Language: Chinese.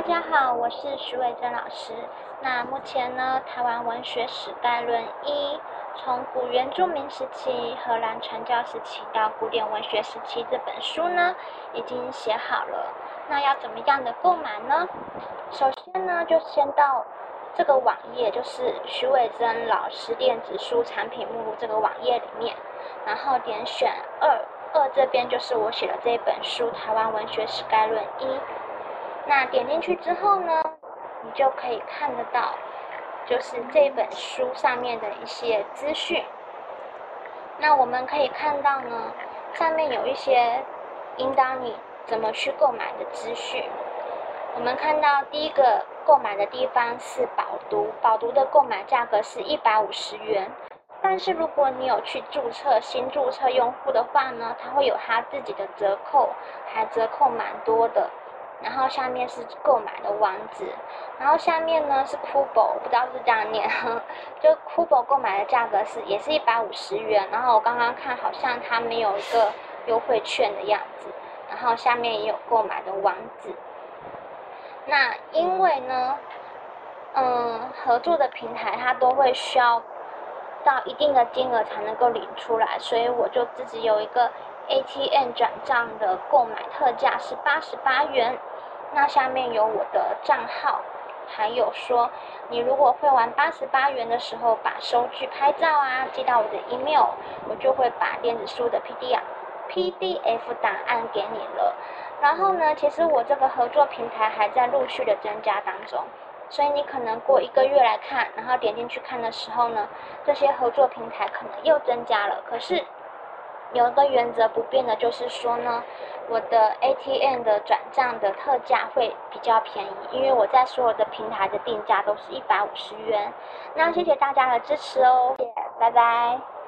大家好，我是徐伟珍老师。那目前呢，《台湾文学史概论一》从古原住民时期、荷兰传教时期到古典文学时期这本书呢，已经写好了。那要怎么样的购买呢？首先呢，就先到这个网页，就是徐伟珍老师电子书产品目录这个网页里面，然后点选二，二这边就是我写的这本书《台湾文学史概论一》。那点进去之后呢，你就可以看得到，就是这本书上面的一些资讯。那我们可以看到呢，上面有一些引导你怎么去购买的资讯。我们看到第一个购买的地方是宝读，宝读的购买价格是一百五十元。但是如果你有去注册新注册用户的话呢，它会有它自己的折扣，还折扣蛮多的。然后下面是购买的网址，然后下面呢是 Kubo，不知道是这样念，就 Kubo 购买的价格是也是一百五十元，然后我刚刚看好像它没有一个优惠券的样子，然后下面也有购买的网址。那因为呢，嗯，合作的平台它都会需要到一定的金额才能够领出来，所以我就自己有一个 ATM 转账的购买特价是八十八元。那下面有我的账号，还有说，你如果会玩八十八元的时候，把收据拍照啊寄到我的 email，我就会把电子书的 PDF PDF 档案给你了。然后呢，其实我这个合作平台还在陆续的增加当中，所以你可能过一个月来看，然后点进去看的时候呢，这些合作平台可能又增加了。可是。有一个原则不变的，就是说呢，我的 ATM 的转账的特价会比较便宜，因为我在所有的平台的定价都是一百五十元。那谢谢大家的支持哦，谢谢，拜拜。